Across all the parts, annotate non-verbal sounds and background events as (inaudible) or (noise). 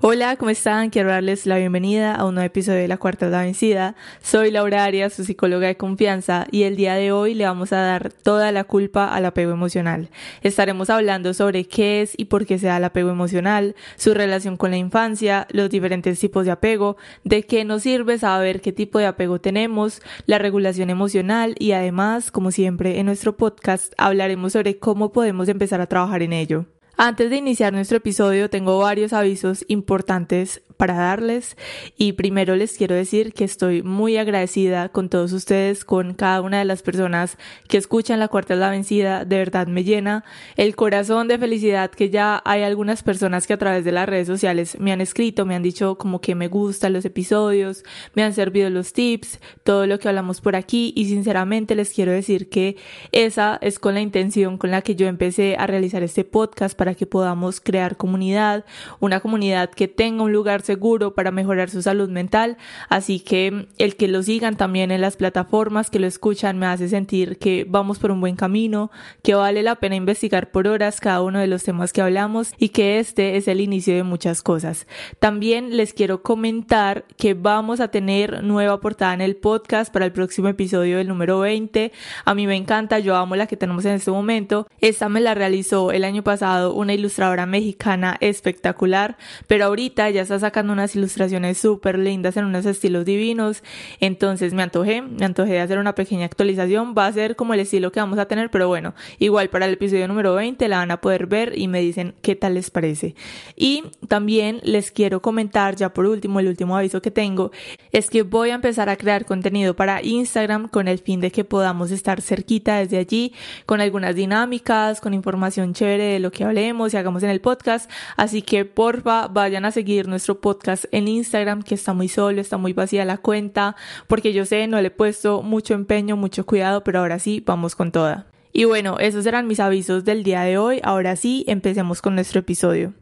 Hola, ¿cómo están? Quiero darles la bienvenida a un nuevo episodio de La Cuarta de la Vencida. Soy Laura Arias, su psicóloga de confianza, y el día de hoy le vamos a dar toda la culpa al apego emocional. Estaremos hablando sobre qué es y por qué se da el apego emocional, su relación con la infancia, los diferentes tipos de apego, de qué nos sirve saber qué tipo de apego tenemos, la regulación emocional y además, como siempre en nuestro podcast, hablaremos sobre cómo podemos empezar a trabajar en ello. Antes de iniciar nuestro episodio tengo varios avisos importantes para darles. Y primero les quiero decir que estoy muy agradecida con todos ustedes, con cada una de las personas que escuchan La Cuarta es la Vencida, de verdad me llena el corazón de felicidad que ya hay algunas personas que a través de las redes sociales me han escrito, me han dicho como que me gustan los episodios, me han servido los tips, todo lo que hablamos por aquí. Y sinceramente les quiero decir que esa es con la intención con la que yo empecé a realizar este podcast para que podamos crear comunidad, una comunidad que tenga un lugar seguro para mejorar su salud mental. Así que el que lo sigan también en las plataformas, que lo escuchan, me hace sentir que vamos por un buen camino, que vale la pena investigar por horas cada uno de los temas que hablamos y que este es el inicio de muchas cosas. También les quiero comentar que vamos a tener nueva portada en el podcast para el próximo episodio del número 20. A mí me encanta, yo amo la que tenemos en este momento. Esta me la realizó el año pasado una ilustradora mexicana espectacular, pero ahorita ya está sacando unas ilustraciones súper lindas en unos estilos divinos. Entonces me antojé, me antojé de hacer una pequeña actualización. Va a ser como el estilo que vamos a tener, pero bueno, igual para el episodio número 20 la van a poder ver y me dicen qué tal les parece. Y también les quiero comentar, ya por último, el último aviso que tengo, es que voy a empezar a crear contenido para Instagram con el fin de que podamos estar cerquita desde allí, con algunas dinámicas, con información chévere de lo que hablemos y hagamos en el podcast. Así que porfa, vayan a seguir nuestro podcast en Instagram, que está muy solo, está muy vacía la cuenta, porque yo sé, no le he puesto mucho empeño, mucho cuidado, pero ahora sí, vamos con toda. Y bueno, esos eran mis avisos del día de hoy. Ahora sí, empecemos con nuestro episodio.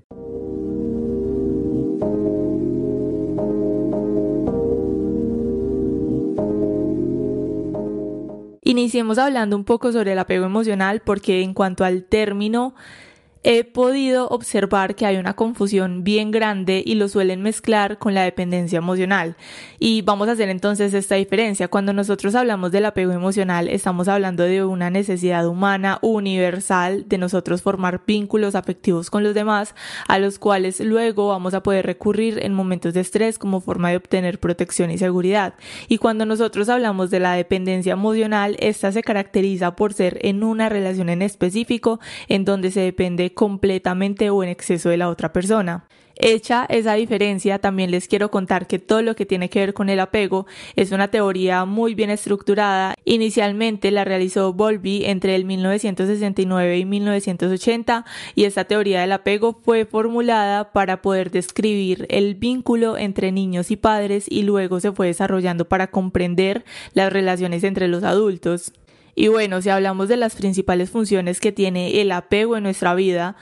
Iniciemos hablando un poco sobre el apego emocional porque en cuanto al término he podido observar que hay una confusión bien grande y lo suelen mezclar con la dependencia emocional. Y vamos a hacer entonces esta diferencia. Cuando nosotros hablamos del apego emocional, estamos hablando de una necesidad humana universal de nosotros formar vínculos afectivos con los demás, a los cuales luego vamos a poder recurrir en momentos de estrés como forma de obtener protección y seguridad. Y cuando nosotros hablamos de la dependencia emocional, esta se caracteriza por ser en una relación en específico en donde se depende completamente o en exceso de la otra persona. Hecha esa diferencia, también les quiero contar que todo lo que tiene que ver con el apego es una teoría muy bien estructurada. Inicialmente la realizó Bowlby entre el 1969 y 1980 y esta teoría del apego fue formulada para poder describir el vínculo entre niños y padres y luego se fue desarrollando para comprender las relaciones entre los adultos. Y bueno, si hablamos de las principales funciones que tiene el apego en nuestra vida,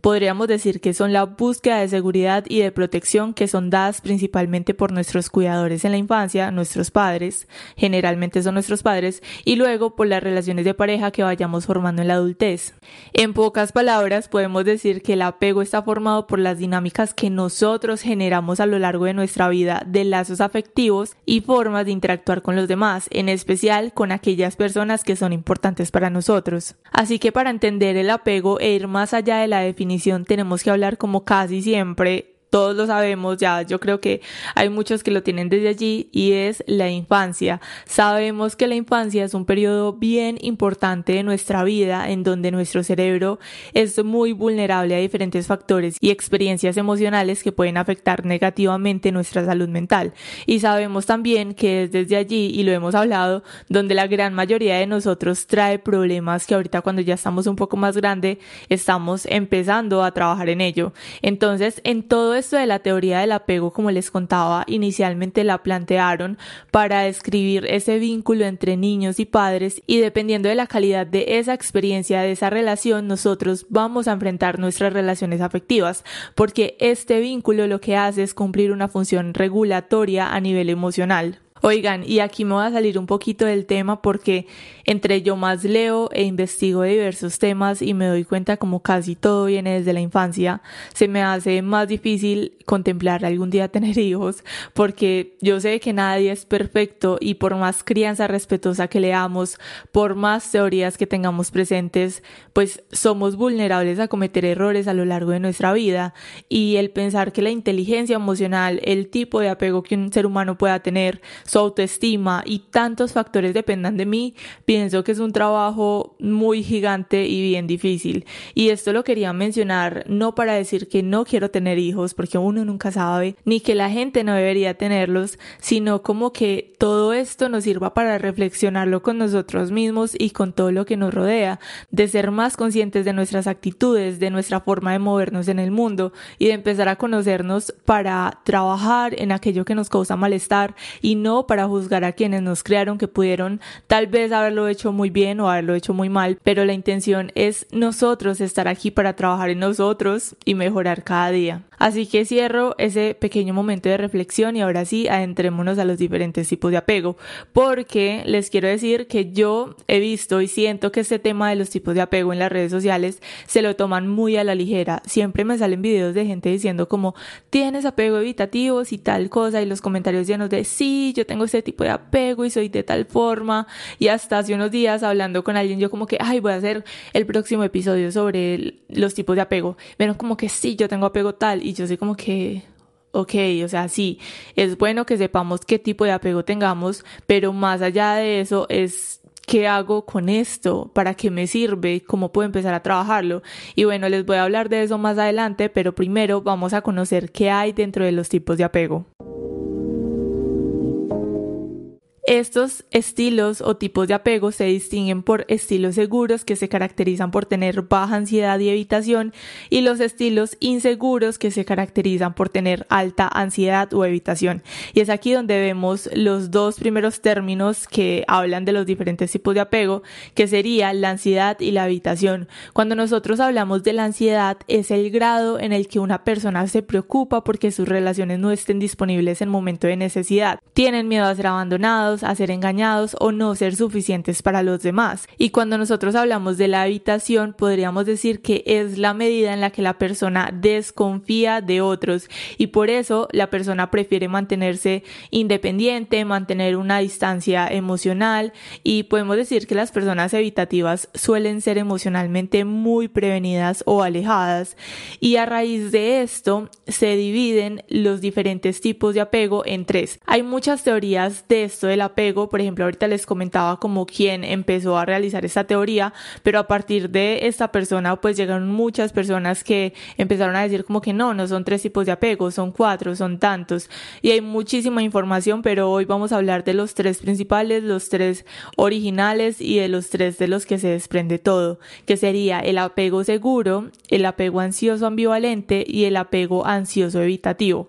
podríamos decir que son la búsqueda de seguridad y de protección que son dadas principalmente por nuestros cuidadores en la infancia, nuestros padres, generalmente son nuestros padres, y luego por las relaciones de pareja que vayamos formando en la adultez. En pocas palabras, podemos decir que el apego está formado por las dinámicas que nosotros generamos a lo largo de nuestra vida de lazos afectivos y formas de interactuar con los demás, en especial con aquellas personas que son importantes para nosotros. Así que para entender el apego e ir más allá de la definición tenemos que hablar como casi siempre todos lo sabemos, ya yo creo que hay muchos que lo tienen desde allí y es la infancia. Sabemos que la infancia es un periodo bien importante de nuestra vida en donde nuestro cerebro es muy vulnerable a diferentes factores y experiencias emocionales que pueden afectar negativamente nuestra salud mental. Y sabemos también que es desde allí, y lo hemos hablado, donde la gran mayoría de nosotros trae problemas que ahorita cuando ya estamos un poco más grande estamos empezando a trabajar en ello. Entonces, en todo esto de la teoría del apego, como les contaba, inicialmente la plantearon para describir ese vínculo entre niños y padres y dependiendo de la calidad de esa experiencia, de esa relación, nosotros vamos a enfrentar nuestras relaciones afectivas, porque este vínculo lo que hace es cumplir una función regulatoria a nivel emocional. Oigan, y aquí me voy a salir un poquito del tema porque entre yo más leo e investigo diversos temas y me doy cuenta como casi todo viene desde la infancia, se me hace más difícil contemplar algún día (laughs) tener hijos porque yo sé que nadie es perfecto y por más crianza respetuosa que leamos, por más teorías que tengamos presentes, pues somos vulnerables a cometer errores a lo largo de nuestra vida y el pensar que la inteligencia emocional, el tipo de apego que un ser humano pueda tener, su autoestima y tantos factores dependan de mí, pienso que es un trabajo muy gigante y bien difícil. Y esto lo quería mencionar no para decir que no quiero tener hijos, porque uno nunca sabe, ni que la gente no debería tenerlos, sino como que todo esto nos sirva para reflexionarlo con nosotros mismos y con todo lo que nos rodea, de ser más conscientes de nuestras actitudes, de nuestra forma de movernos en el mundo y de empezar a conocernos para trabajar en aquello que nos causa malestar y no para juzgar a quienes nos crearon que pudieron tal vez haberlo hecho muy bien o haberlo hecho muy mal, pero la intención es nosotros estar aquí para trabajar en nosotros y mejorar cada día. Así que cierro ese pequeño momento de reflexión y ahora sí adentrémonos a los diferentes tipos de apego, porque les quiero decir que yo he visto y siento que este tema de los tipos de apego en las redes sociales se lo toman muy a la ligera. Siempre me salen videos de gente diciendo como tienes apego evitativos y tal cosa y los comentarios llenos de sí, yo tengo ese tipo de apego y soy de tal forma y hasta hace unos días hablando con alguien yo como que ay voy a hacer el próximo episodio sobre los tipos de apego. Vieron como que sí, yo tengo apego tal y yo sé como que, ok, o sea, sí, es bueno que sepamos qué tipo de apego tengamos, pero más allá de eso es qué hago con esto, para qué me sirve, cómo puedo empezar a trabajarlo. Y bueno, les voy a hablar de eso más adelante, pero primero vamos a conocer qué hay dentro de los tipos de apego. Estos estilos o tipos de apego se distinguen por estilos seguros que se caracterizan por tener baja ansiedad y evitación y los estilos inseguros que se caracterizan por tener alta ansiedad o evitación. Y es aquí donde vemos los dos primeros términos que hablan de los diferentes tipos de apego, que sería la ansiedad y la evitación. Cuando nosotros hablamos de la ansiedad es el grado en el que una persona se preocupa porque sus relaciones no estén disponibles en momento de necesidad. Tienen miedo a ser abandonados, a ser engañados o no ser suficientes para los demás. Y cuando nosotros hablamos de la habitación, podríamos decir que es la medida en la que la persona desconfía de otros y por eso la persona prefiere mantenerse independiente, mantener una distancia emocional y podemos decir que las personas evitativas suelen ser emocionalmente muy prevenidas o alejadas y a raíz de esto se dividen los diferentes tipos de apego en tres. Hay muchas teorías de esto de apego, por ejemplo, ahorita les comentaba como quien empezó a realizar esta teoría, pero a partir de esta persona pues llegaron muchas personas que empezaron a decir como que no, no son tres tipos de apego, son cuatro, son tantos y hay muchísima información, pero hoy vamos a hablar de los tres principales, los tres originales y de los tres de los que se desprende todo, que sería el apego seguro, el apego ansioso ambivalente y el apego ansioso evitativo.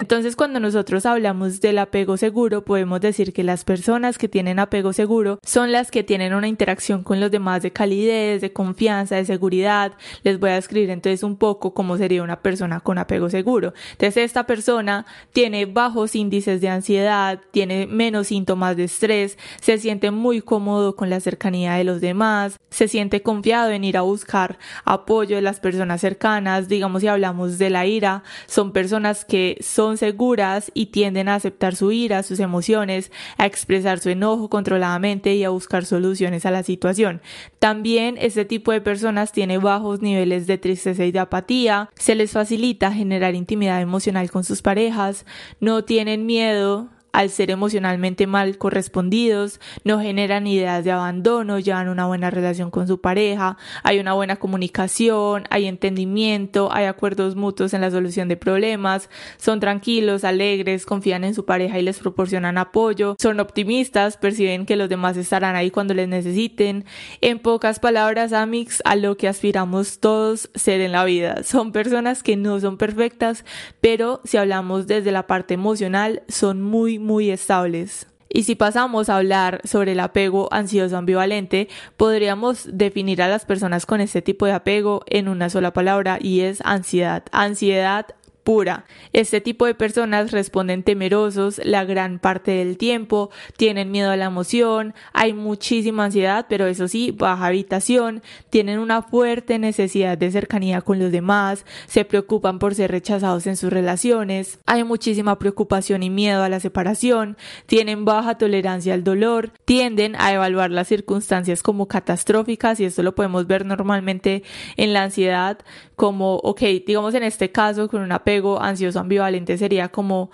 Entonces, cuando nosotros hablamos del apego seguro, podemos decir que las personas que tienen apego seguro son las que tienen una interacción con los demás de calidez, de confianza, de seguridad. Les voy a escribir entonces un poco cómo sería una persona con apego seguro. Entonces, esta persona tiene bajos índices de ansiedad, tiene menos síntomas de estrés, se siente muy cómodo con la cercanía de los demás, se siente confiado en ir a buscar apoyo de las personas cercanas. Digamos, si hablamos de la ira, son personas que son seguras y tienden a aceptar su ira, sus emociones, a expresar su enojo controladamente y a buscar soluciones a la situación. También este tipo de personas tiene bajos niveles de tristeza y de apatía, se les facilita generar intimidad emocional con sus parejas, no tienen miedo al ser emocionalmente mal correspondidos, no generan ideas de abandono, llevan una buena relación con su pareja, hay una buena comunicación, hay entendimiento, hay acuerdos mutuos en la solución de problemas, son tranquilos, alegres, confían en su pareja y les proporcionan apoyo, son optimistas, perciben que los demás estarán ahí cuando les necesiten. En pocas palabras, Amix, a lo que aspiramos todos ser en la vida. Son personas que no son perfectas, pero si hablamos desde la parte emocional, son muy muy estables. Y si pasamos a hablar sobre el apego ansioso ambivalente, podríamos definir a las personas con este tipo de apego en una sola palabra y es ansiedad. Ansiedad pura. Este tipo de personas responden temerosos la gran parte del tiempo, tienen miedo a la emoción, hay muchísima ansiedad, pero eso sí, baja habitación, tienen una fuerte necesidad de cercanía con los demás, se preocupan por ser rechazados en sus relaciones, hay muchísima preocupación y miedo a la separación, tienen baja tolerancia al dolor, tienden a evaluar las circunstancias como catastróficas y esto lo podemos ver normalmente en la ansiedad como, ok, digamos en este caso con una ansioso ambivalente sería como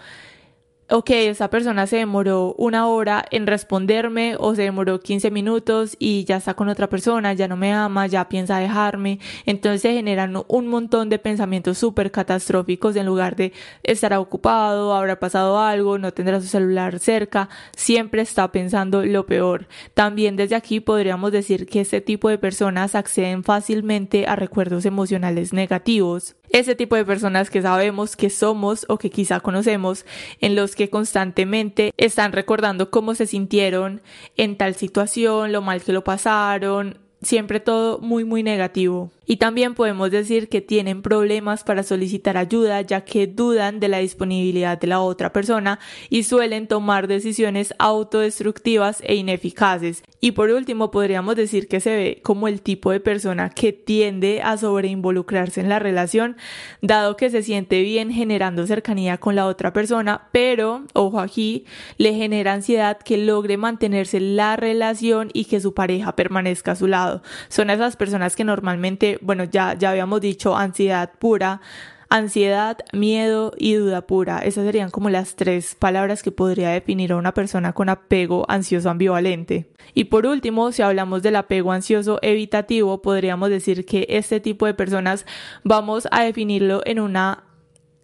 ok, esa persona se demoró una hora en responderme o se demoró 15 minutos y ya está con otra persona, ya no me ama, ya piensa dejarme. Entonces se generan un montón de pensamientos súper catastróficos en lugar de estar ocupado, habrá pasado algo, no tendrá su celular cerca, siempre está pensando lo peor. También desde aquí podríamos decir que este tipo de personas acceden fácilmente a recuerdos emocionales negativos. Ese tipo de personas que sabemos que somos o que quizá conocemos en los que constantemente están recordando cómo se sintieron en tal situación, lo mal que lo pasaron, siempre todo muy muy negativo. Y también podemos decir que tienen problemas para solicitar ayuda ya que dudan de la disponibilidad de la otra persona y suelen tomar decisiones autodestructivas e ineficaces. Y por último podríamos decir que se ve como el tipo de persona que tiende a sobreinvolucrarse en la relación dado que se siente bien generando cercanía con la otra persona, pero, ojo aquí, le genera ansiedad que logre mantenerse la relación y que su pareja permanezca a su lado. Son esas personas que normalmente bueno, ya, ya habíamos dicho ansiedad pura, ansiedad, miedo y duda pura. Esas serían como las tres palabras que podría definir a una persona con apego ansioso ambivalente. Y por último, si hablamos del apego ansioso evitativo, podríamos decir que este tipo de personas vamos a definirlo en una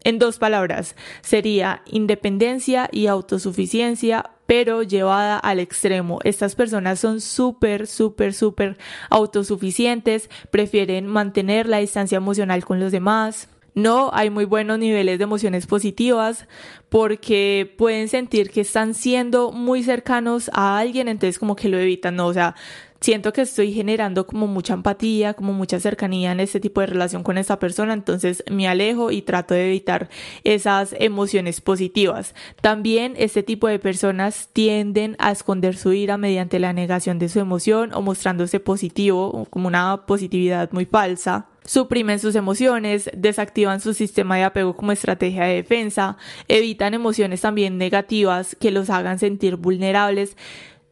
en dos palabras, sería independencia y autosuficiencia, pero llevada al extremo. Estas personas son súper, súper, súper autosuficientes, prefieren mantener la distancia emocional con los demás, no hay muy buenos niveles de emociones positivas porque pueden sentir que están siendo muy cercanos a alguien, entonces como que lo evitan, no, o sea, siento que estoy generando como mucha empatía, como mucha cercanía en este tipo de relación con esta persona, entonces me alejo y trato de evitar esas emociones positivas. También este tipo de personas tienden a esconder su ira mediante la negación de su emoción o mostrándose positivo, como una positividad muy falsa suprimen sus emociones, desactivan su sistema de apego como estrategia de defensa, evitan emociones también negativas que los hagan sentir vulnerables,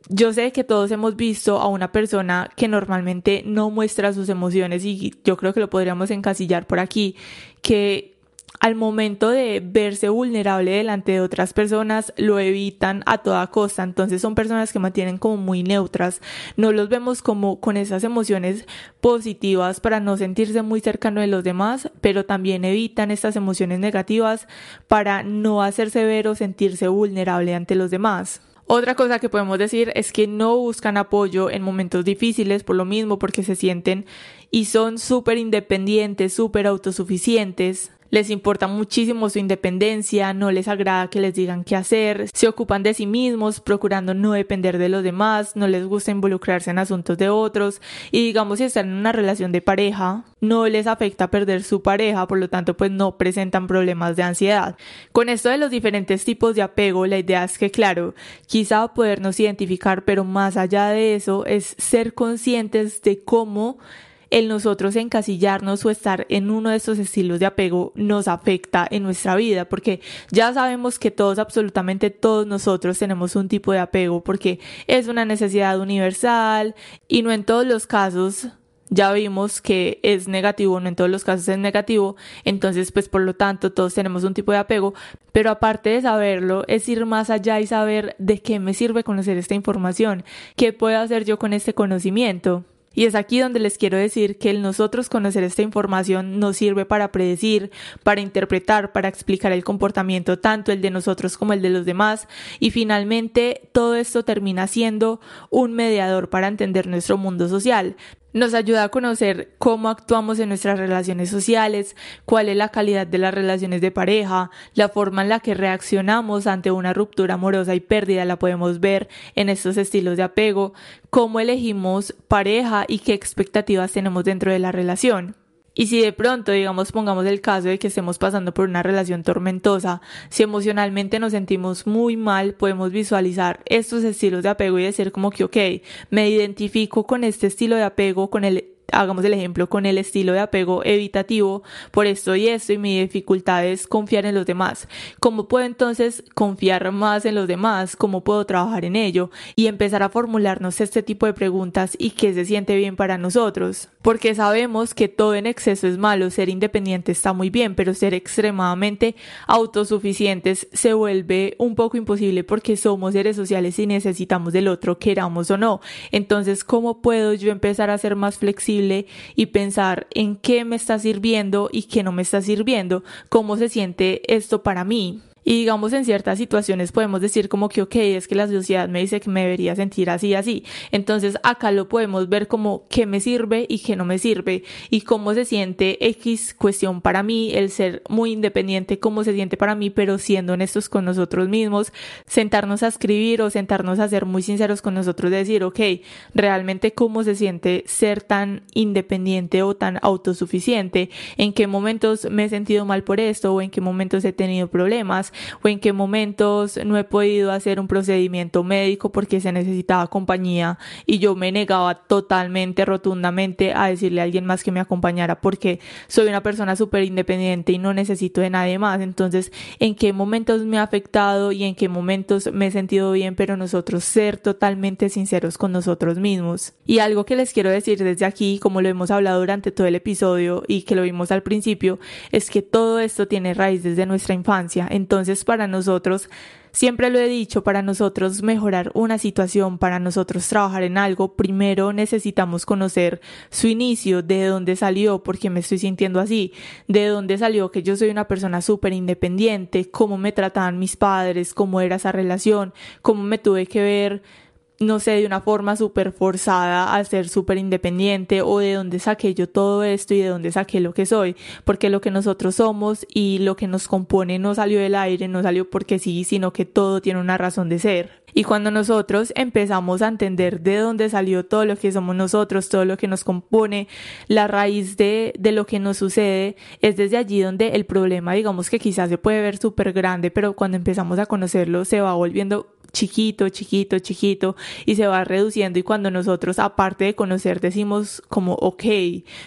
yo sé que todos hemos visto a una persona que normalmente no muestra sus emociones y yo creo que lo podríamos encasillar por aquí, que al momento de verse vulnerable delante de otras personas lo evitan a toda costa. Entonces son personas que mantienen como muy neutras. No los vemos como con esas emociones positivas para no sentirse muy cercano de los demás, pero también evitan estas emociones negativas para no hacerse ver o sentirse vulnerable ante los demás. Otra cosa que podemos decir es que no buscan apoyo en momentos difíciles por lo mismo, porque se sienten y son súper independientes, súper autosuficientes les importa muchísimo su independencia, no les agrada que les digan qué hacer, se ocupan de sí mismos, procurando no depender de los demás, no les gusta involucrarse en asuntos de otros y digamos si están en una relación de pareja, no les afecta perder su pareja, por lo tanto pues no presentan problemas de ansiedad. Con esto de los diferentes tipos de apego, la idea es que claro, quizá podernos identificar, pero más allá de eso es ser conscientes de cómo el nosotros encasillarnos o estar en uno de estos estilos de apego nos afecta en nuestra vida, porque ya sabemos que todos, absolutamente todos nosotros tenemos un tipo de apego, porque es una necesidad universal y no en todos los casos ya vimos que es negativo, no en todos los casos es negativo, entonces pues por lo tanto todos tenemos un tipo de apego, pero aparte de saberlo es ir más allá y saber de qué me sirve conocer esta información, qué puedo hacer yo con este conocimiento. Y es aquí donde les quiero decir que el nosotros conocer esta información nos sirve para predecir, para interpretar, para explicar el comportamiento tanto el de nosotros como el de los demás y finalmente todo esto termina siendo un mediador para entender nuestro mundo social. Nos ayuda a conocer cómo actuamos en nuestras relaciones sociales, cuál es la calidad de las relaciones de pareja, la forma en la que reaccionamos ante una ruptura amorosa y pérdida la podemos ver en estos estilos de apego, cómo elegimos pareja y qué expectativas tenemos dentro de la relación. Y si de pronto, digamos, pongamos el caso de que estemos pasando por una relación tormentosa, si emocionalmente nos sentimos muy mal, podemos visualizar estos estilos de apego y decir como que, ok, me identifico con este estilo de apego, con el hagamos el ejemplo con el estilo de apego evitativo por esto y esto y mi dificultad es confiar en los demás. ¿Cómo puedo entonces confiar más en los demás? ¿Cómo puedo trabajar en ello? Y empezar a formularnos este tipo de preguntas y qué se siente bien para nosotros. Porque sabemos que todo en exceso es malo, ser independiente está muy bien, pero ser extremadamente autosuficientes se vuelve un poco imposible porque somos seres sociales y necesitamos del otro, queramos o no. Entonces, ¿cómo puedo yo empezar a ser más flexible? Y pensar en qué me está sirviendo y qué no me está sirviendo, cómo se siente esto para mí. Y digamos en ciertas situaciones podemos decir como que ok, es que la sociedad me dice que me debería sentir así, así. Entonces acá lo podemos ver como qué me sirve y qué no me sirve y cómo se siente X cuestión para mí, el ser muy independiente, cómo se siente para mí, pero siendo honestos con nosotros mismos, sentarnos a escribir o sentarnos a ser muy sinceros con nosotros, decir ok, realmente cómo se siente ser tan independiente o tan autosuficiente, en qué momentos me he sentido mal por esto o en qué momentos he tenido problemas o en qué momentos no he podido hacer un procedimiento médico porque se necesitaba compañía y yo me negaba totalmente, rotundamente a decirle a alguien más que me acompañara porque soy una persona súper independiente y no necesito de nadie más. Entonces, ¿en qué momentos me ha afectado y en qué momentos me he sentido bien? Pero nosotros ser totalmente sinceros con nosotros mismos. Y algo que les quiero decir desde aquí, como lo hemos hablado durante todo el episodio y que lo vimos al principio, es que todo esto tiene raíz desde nuestra infancia. Entonces, entonces, para nosotros, siempre lo he dicho, para nosotros mejorar una situación, para nosotros trabajar en algo, primero necesitamos conocer su inicio, de dónde salió, por qué me estoy sintiendo así, de dónde salió que yo soy una persona súper independiente, cómo me trataban mis padres, cómo era esa relación, cómo me tuve que ver no sé, de una forma súper forzada a ser súper independiente o de dónde saqué yo todo esto y de dónde saqué lo que soy, porque lo que nosotros somos y lo que nos compone no salió del aire, no salió porque sí, sino que todo tiene una razón de ser. Y cuando nosotros empezamos a entender de dónde salió todo lo que somos nosotros, todo lo que nos compone, la raíz de, de lo que nos sucede, es desde allí donde el problema, digamos que quizás se puede ver súper grande, pero cuando empezamos a conocerlo se va volviendo chiquito, chiquito, chiquito y se va reduciendo y cuando nosotros aparte de conocer decimos como ok,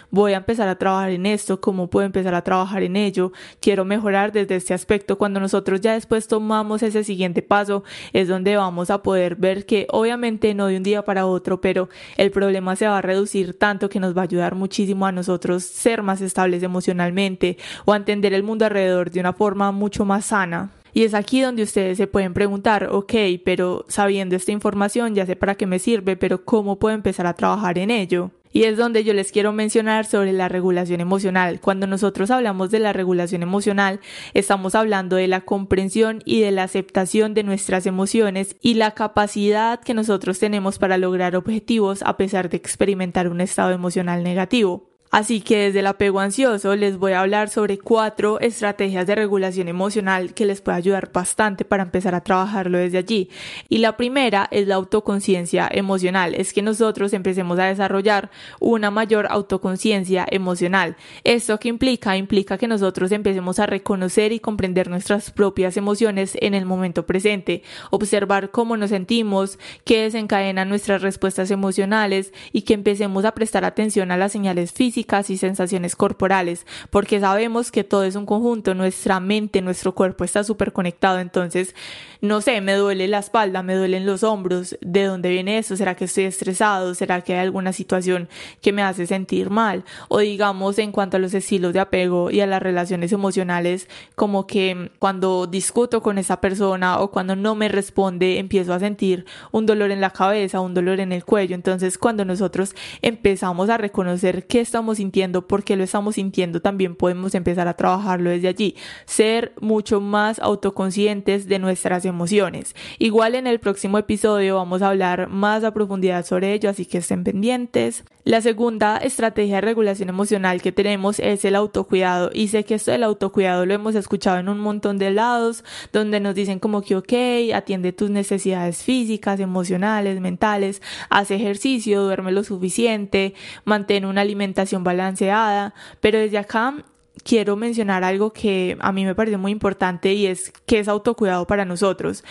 voy a empezar a trabajar en esto, cómo puedo empezar a trabajar en ello, quiero mejorar desde este aspecto, cuando nosotros ya después tomamos ese siguiente paso es donde vamos a poder ver que obviamente no de un día para otro, pero el problema se va a reducir tanto que nos va a ayudar muchísimo a nosotros ser más estables emocionalmente o a entender el mundo alrededor de una forma mucho más sana. Y es aquí donde ustedes se pueden preguntar, ok, pero sabiendo esta información ya sé para qué me sirve, pero ¿cómo puedo empezar a trabajar en ello? Y es donde yo les quiero mencionar sobre la regulación emocional. Cuando nosotros hablamos de la regulación emocional, estamos hablando de la comprensión y de la aceptación de nuestras emociones y la capacidad que nosotros tenemos para lograr objetivos a pesar de experimentar un estado emocional negativo. Así que desde el apego ansioso les voy a hablar sobre cuatro estrategias de regulación emocional que les puede ayudar bastante para empezar a trabajarlo desde allí. Y la primera es la autoconciencia emocional, es que nosotros empecemos a desarrollar una mayor autoconciencia emocional. ¿Esto qué implica? Implica que nosotros empecemos a reconocer y comprender nuestras propias emociones en el momento presente, observar cómo nos sentimos, qué desencadena nuestras respuestas emocionales y que empecemos a prestar atención a las señales físicas y sensaciones corporales, porque sabemos que todo es un conjunto, nuestra mente, nuestro cuerpo está súper conectado, entonces, no sé, me duele la espalda, me duelen los hombros, ¿de dónde viene eso? ¿Será que estoy estresado? ¿Será que hay alguna situación que me hace sentir mal? O digamos, en cuanto a los estilos de apego y a las relaciones emocionales, como que cuando discuto con esa persona o cuando no me responde, empiezo a sentir un dolor en la cabeza, un dolor en el cuello, entonces cuando nosotros empezamos a reconocer que estamos sintiendo, por qué lo estamos sintiendo, también podemos empezar a trabajarlo desde allí. Ser mucho más autoconscientes de nuestras emociones. Igual en el próximo episodio vamos a hablar más a profundidad sobre ello, así que estén pendientes. La segunda estrategia de regulación emocional que tenemos es el autocuidado. Y sé que esto del autocuidado lo hemos escuchado en un montón de lados, donde nos dicen como que, ok, atiende tus necesidades físicas, emocionales, mentales, haz ejercicio, duerme lo suficiente, mantén una alimentación balanceada. Pero desde acá quiero mencionar algo que a mí me parece muy importante y es que es autocuidado para nosotros.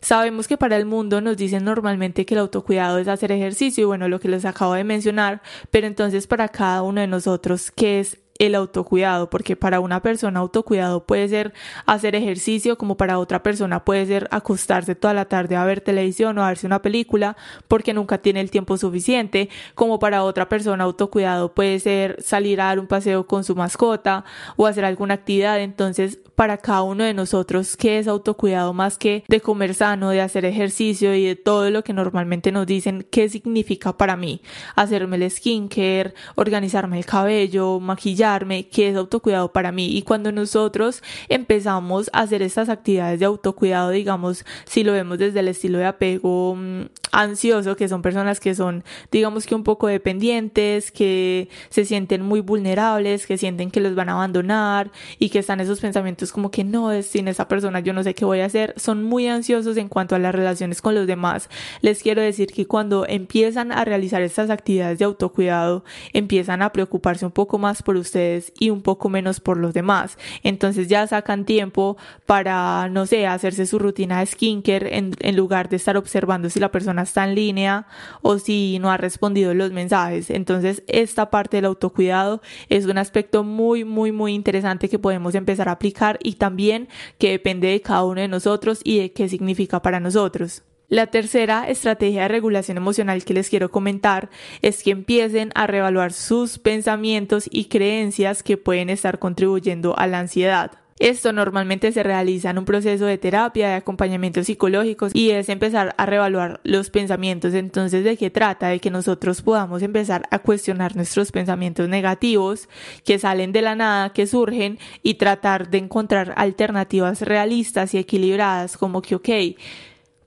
Sabemos que para el mundo nos dicen normalmente que el autocuidado es hacer ejercicio y bueno, lo que les acabo de mencionar, pero entonces para cada uno de nosotros, ¿qué es el autocuidado, porque para una persona autocuidado puede ser hacer ejercicio, como para otra persona puede ser acostarse toda la tarde a ver televisión o a verse una película porque nunca tiene el tiempo suficiente, como para otra persona autocuidado puede ser salir a dar un paseo con su mascota o hacer alguna actividad, entonces para cada uno de nosotros qué es autocuidado más que de comer sano, de hacer ejercicio y de todo lo que normalmente nos dicen qué significa para mí, hacerme el skincare, organizarme el cabello, maquillar, que es autocuidado para mí. Y cuando nosotros empezamos a hacer estas actividades de autocuidado, digamos, si lo vemos desde el estilo de apego mm, ansioso, que son personas que son, digamos que un poco dependientes, que se sienten muy vulnerables, que sienten que los van a abandonar y que están esos pensamientos como que no, sin esa persona yo no sé qué voy a hacer, son muy ansiosos en cuanto a las relaciones con los demás. Les quiero decir que cuando empiezan a realizar estas actividades de autocuidado, empiezan a preocuparse un poco más por ustedes y un poco menos por los demás. Entonces ya sacan tiempo para, no sé, hacerse su rutina de skincare en, en lugar de estar observando si la persona está en línea o si no ha respondido los mensajes. Entonces esta parte del autocuidado es un aspecto muy, muy, muy interesante que podemos empezar a aplicar y también que depende de cada uno de nosotros y de qué significa para nosotros. La tercera estrategia de regulación emocional que les quiero comentar es que empiecen a reevaluar sus pensamientos y creencias que pueden estar contribuyendo a la ansiedad. Esto normalmente se realiza en un proceso de terapia, de acompañamiento psicológico y es empezar a reevaluar los pensamientos. Entonces, ¿de qué trata? De que nosotros podamos empezar a cuestionar nuestros pensamientos negativos que salen de la nada, que surgen y tratar de encontrar alternativas realistas y equilibradas como que, ok,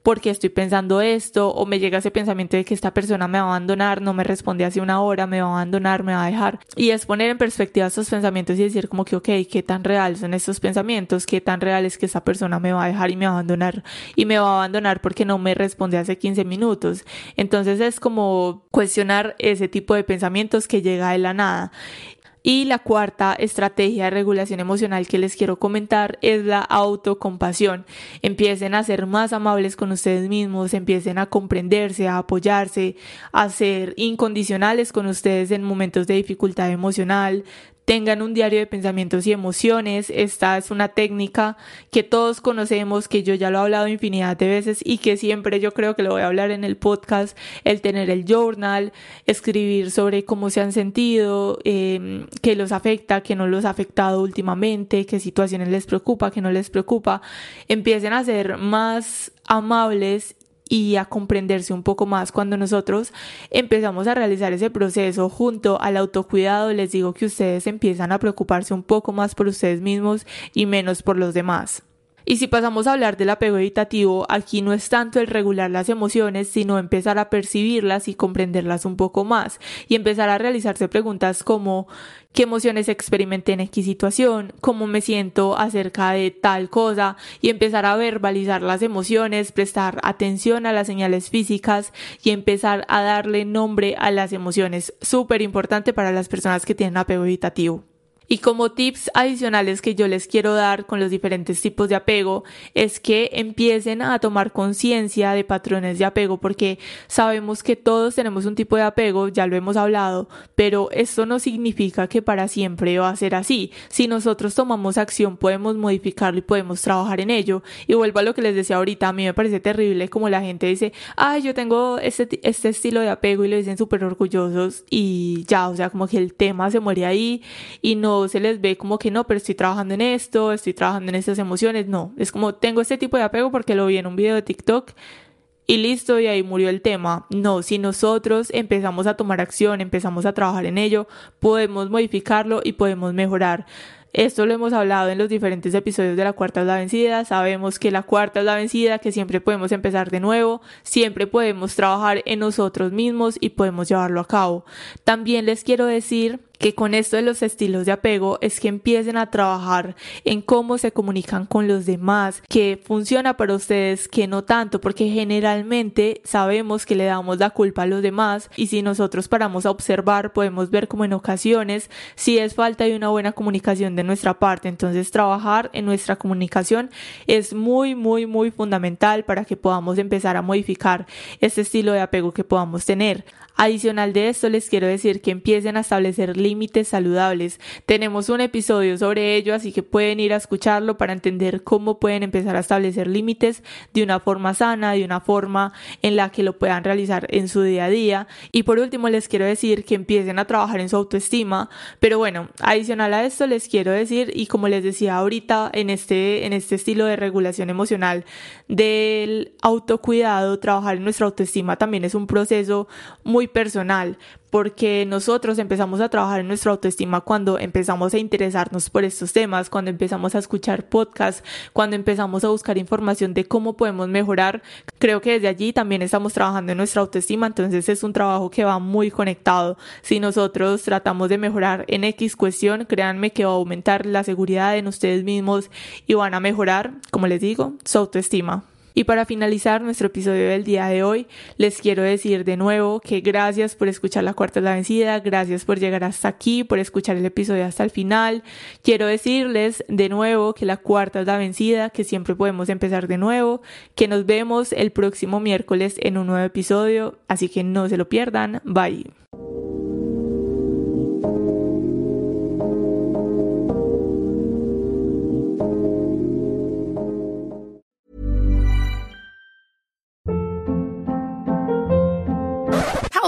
por qué estoy pensando esto, o me llega ese pensamiento de que esta persona me va a abandonar, no me responde hace una hora, me va a abandonar, me va a dejar. Y es poner en perspectiva estos pensamientos y decir como que, ok, ¿qué tan real son estos pensamientos? ¿Qué tan real es que esta persona me va a dejar y me va a abandonar? Y me va a abandonar porque no me responde hace 15 minutos. Entonces es como cuestionar ese tipo de pensamientos que llega de la nada. Y la cuarta estrategia de regulación emocional que les quiero comentar es la autocompasión. Empiecen a ser más amables con ustedes mismos, empiecen a comprenderse, a apoyarse, a ser incondicionales con ustedes en momentos de dificultad emocional, tengan un diario de pensamientos y emociones. Esta es una técnica que todos conocemos, que yo ya lo he hablado infinidad de veces y que siempre yo creo que lo voy a hablar en el podcast, el tener el journal, escribir sobre cómo se han sentido, eh, qué los afecta, qué no los ha afectado últimamente, qué situaciones les preocupa, qué no les preocupa. Empiecen a ser más amables y a comprenderse un poco más. Cuando nosotros empezamos a realizar ese proceso junto al autocuidado, les digo que ustedes empiezan a preocuparse un poco más por ustedes mismos y menos por los demás. Y si pasamos a hablar del apego evitativo, aquí no es tanto el regular las emociones, sino empezar a percibirlas y comprenderlas un poco más y empezar a realizarse preguntas como qué emociones experimenté en X situación, cómo me siento acerca de tal cosa y empezar a verbalizar las emociones, prestar atención a las señales físicas y empezar a darle nombre a las emociones. Súper importante para las personas que tienen apego evitativo. Y como tips adicionales que yo les quiero dar con los diferentes tipos de apego es que empiecen a tomar conciencia de patrones de apego porque sabemos que todos tenemos un tipo de apego, ya lo hemos hablado, pero esto no significa que para siempre va a ser así. Si nosotros tomamos acción podemos modificarlo y podemos trabajar en ello. Y vuelvo a lo que les decía ahorita, a mí me parece terrible como la gente dice, ay, yo tengo este, este estilo de apego y lo dicen súper orgullosos y ya, o sea, como que el tema se muere ahí y no se les ve como que no, pero estoy trabajando en esto, estoy trabajando en estas emociones. No, es como tengo este tipo de apego porque lo vi en un video de TikTok y listo, y ahí murió el tema. No, si nosotros empezamos a tomar acción, empezamos a trabajar en ello, podemos modificarlo y podemos mejorar. Esto lo hemos hablado en los diferentes episodios de la cuarta es la vencida. Sabemos que la cuarta es la vencida, que siempre podemos empezar de nuevo, siempre podemos trabajar en nosotros mismos y podemos llevarlo a cabo. También les quiero decir que con esto de los estilos de apego es que empiecen a trabajar en cómo se comunican con los demás, que funciona para ustedes, que no tanto, porque generalmente sabemos que le damos la culpa a los demás y si nosotros paramos a observar podemos ver como en ocasiones si es falta de una buena comunicación de nuestra parte, entonces trabajar en nuestra comunicación es muy muy muy fundamental para que podamos empezar a modificar este estilo de apego que podamos tener. Adicional de esto, les quiero decir que empiecen a establecer límites saludables. Tenemos un episodio sobre ello, así que pueden ir a escucharlo para entender cómo pueden empezar a establecer límites de una forma sana, de una forma en la que lo puedan realizar en su día a día. Y por último, les quiero decir que empiecen a trabajar en su autoestima. Pero bueno, adicional a esto, les quiero decir, y como les decía ahorita, en este, en este estilo de regulación emocional del autocuidado, trabajar en nuestra autoestima también es un proceso muy personal, porque nosotros empezamos a trabajar en nuestra autoestima cuando empezamos a interesarnos por estos temas, cuando empezamos a escuchar podcasts, cuando empezamos a buscar información de cómo podemos mejorar. Creo que desde allí también estamos trabajando en nuestra autoestima, entonces es un trabajo que va muy conectado. Si nosotros tratamos de mejorar en X cuestión, créanme que va a aumentar la seguridad en ustedes mismos y van a mejorar, como les digo, su autoestima. Y para finalizar nuestro episodio del día de hoy, les quiero decir de nuevo que gracias por escuchar la cuarta la vencida, gracias por llegar hasta aquí, por escuchar el episodio hasta el final. Quiero decirles de nuevo que la cuarta es la vencida, que siempre podemos empezar de nuevo, que nos vemos el próximo miércoles en un nuevo episodio, así que no se lo pierdan. Bye.